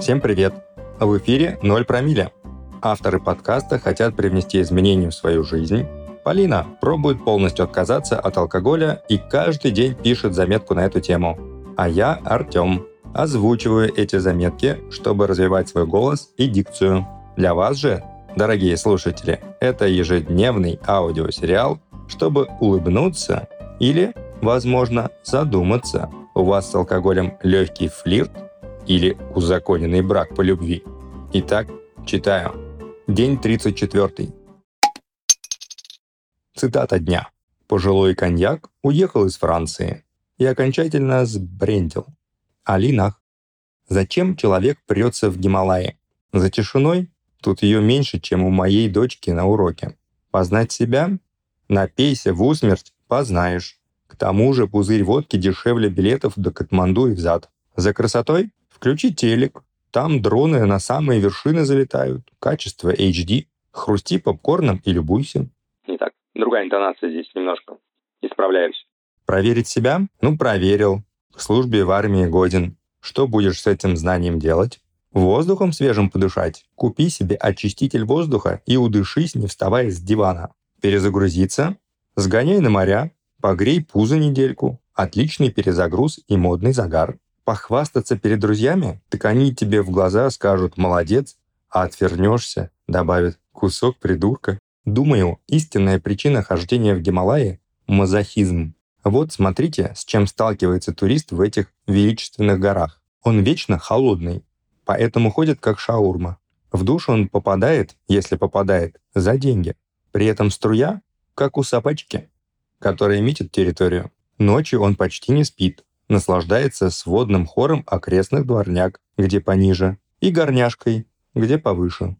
Всем привет! В эфире «Ноль промилле». Авторы подкаста хотят привнести изменения в свою жизнь. Полина пробует полностью отказаться от алкоголя и каждый день пишет заметку на эту тему. А я, Артем, озвучиваю эти заметки, чтобы развивать свой голос и дикцию. Для вас же, дорогие слушатели, это ежедневный аудиосериал, чтобы улыбнуться или, возможно, задуматься. У вас с алкоголем легкий флирт или узаконенный брак по любви. Итак, читаю. День 34. Цитата дня. Пожилой коньяк уехал из Франции и окончательно сбрендил. Алинах. Зачем человек прется в Гималаи? За тишиной? Тут ее меньше, чем у моей дочки на уроке. Познать себя? Напейся в усмерть, познаешь. К тому же пузырь водки дешевле билетов до Катманду и взад. За красотой? Включи телек. Там дроны на самые вершины залетают. Качество HD. Хрусти попкорном и любуйся. Не так. Другая интонация здесь немножко. Исправляюсь. Проверить себя? Ну, проверил. К службе в армии годен. Что будешь с этим знанием делать? Воздухом свежим подышать? Купи себе очиститель воздуха и удышись, не вставая с дивана. Перезагрузиться? Сгоняй на моря, погрей пузо недельку. Отличный перезагруз и модный загар. Похвастаться перед друзьями? Так они тебе в глаза скажут «молодец», а отвернешься, добавят «кусок придурка». Думаю, истинная причина хождения в Гималайи – мазохизм. Вот смотрите, с чем сталкивается турист в этих величественных горах. Он вечно холодный, поэтому ходит как шаурма. В душ он попадает, если попадает, за деньги. При этом струя, как у собачки, которая метит территорию. Ночью он почти не спит, наслаждается сводным хором окрестных дворняк, где пониже, и горняшкой, где повыше.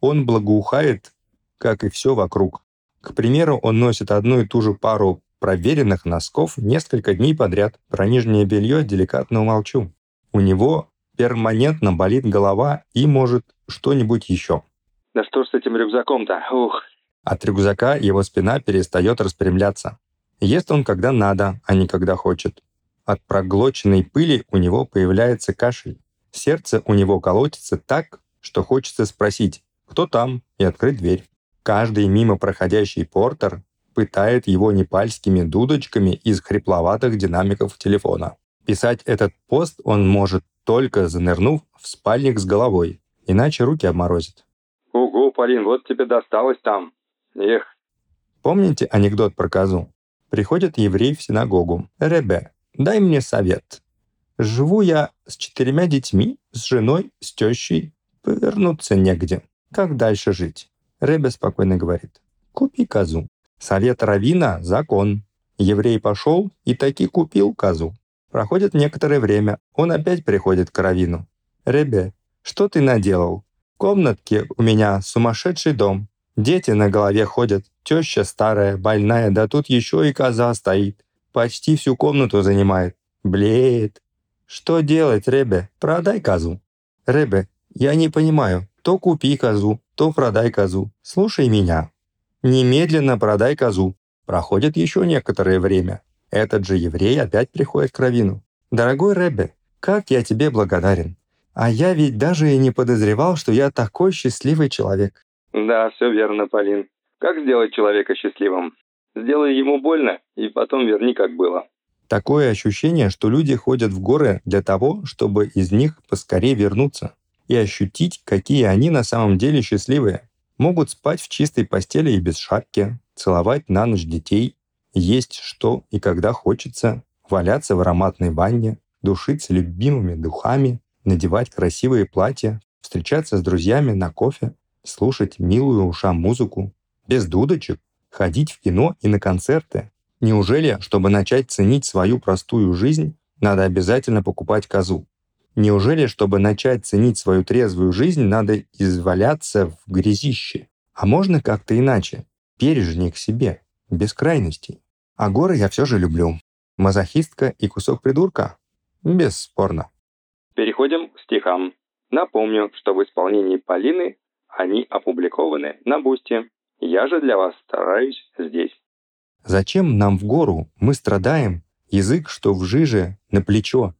Он благоухает как и все вокруг. К примеру, он носит одну и ту же пару проверенных носков несколько дней подряд. Про нижнее белье деликатно умолчу. У него перманентно болит голова и, может, что-нибудь еще. Да что ж с этим рюкзаком-то? Ух. От рюкзака его спина перестает распрямляться. Ест он когда надо, а не когда хочет. От проглоченной пыли у него появляется кашель. Сердце у него колотится так, что хочется спросить «Кто там?» и открыть дверь. Каждый мимо проходящий портер пытает его непальскими дудочками из хрипловатых динамиков телефона. Писать этот пост он может только занырнув в спальник с головой, иначе руки обморозит. Ого, Полин, вот тебе досталось там. Эх. Помните анекдот про козу? Приходит еврей в синагогу. «Ребе, дай мне совет. Живу я с четырьмя детьми, с женой, с тещей. Повернуться негде. Как дальше жить? Ребе спокойно говорит. Купи козу. Совет Равина – закон. Еврей пошел и таки купил козу. Проходит некоторое время, он опять приходит к Равину. «Ребе, что ты наделал? В комнатке у меня сумасшедший дом. Дети на голове ходят, теща старая, больная, да тут еще и коза стоит. Почти всю комнату занимает. Блеет. Что делать, Ребе? Продай козу. Ребе, я не понимаю, то купи козу, то продай козу. Слушай меня. Немедленно продай козу. Проходит еще некоторое время. Этот же еврей опять приходит к Равину. «Дорогой Ребе, как я тебе благодарен. А я ведь даже и не подозревал, что я такой счастливый человек». Да, все верно, Полин. Как сделать человека счастливым? Сделай ему больно, и потом верни, как было. Такое ощущение, что люди ходят в горы для того, чтобы из них поскорее вернуться и ощутить, какие они на самом деле счастливые. Могут спать в чистой постели и без шапки, целовать на ночь детей, есть что и когда хочется, валяться в ароматной ванне, душиться любимыми духами, надевать красивые платья, встречаться с друзьями на кофе, слушать милую ушам музыку, без дудочек, ходить в кино и на концерты. Неужели, чтобы начать ценить свою простую жизнь, надо обязательно покупать козу? Неужели, чтобы начать ценить свою трезвую жизнь, надо изваляться в грязище? А можно как-то иначе? Бережнее к себе, без крайностей. А горы я все же люблю. Мазохистка и кусок придурка? Бесспорно. Переходим к стихам. Напомню, что в исполнении Полины они опубликованы на Boosty. Я же для вас стараюсь здесь. Зачем нам в гору? Мы страдаем. Язык, что в жиже, на плечо.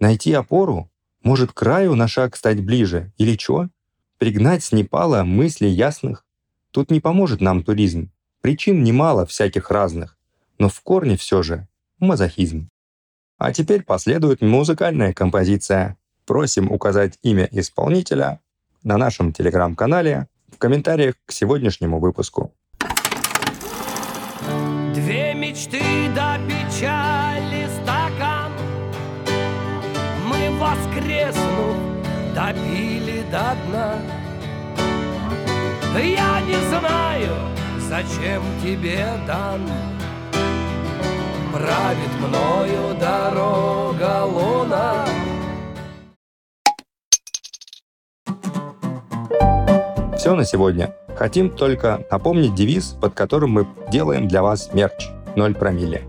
Найти опору? Может, краю на шаг стать ближе? Или чё? Пригнать с Непала мысли ясных? Тут не поможет нам туризм. Причин немало всяких разных. Но в корне все же мазохизм. А теперь последует музыкальная композиция. Просим указать имя исполнителя на нашем телеграм-канале в комментариях к сегодняшнему выпуску. Две мечты до печали стакан. Мы, воскреснув, допили до дна. Я не знаю, зачем тебе дан. Правит мною дорога луна Все на сегодня. Хотим только напомнить девиз, под которым мы делаем для вас мерч 0 промилле.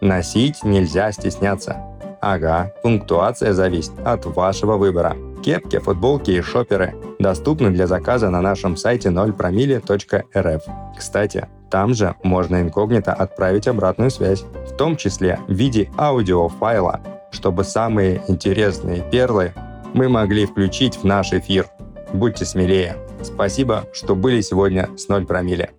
Носить нельзя стесняться. Ага, пунктуация зависит от вашего выбора. Кепки, футболки и шоперы доступны для заказа на нашем сайте 0promille.rf. Кстати, там же можно инкогнито отправить обратную связь, в том числе в виде аудиофайла, чтобы самые интересные перлы мы могли включить в наш эфир. Будьте смелее. Спасибо, что были сегодня с 0 промилле.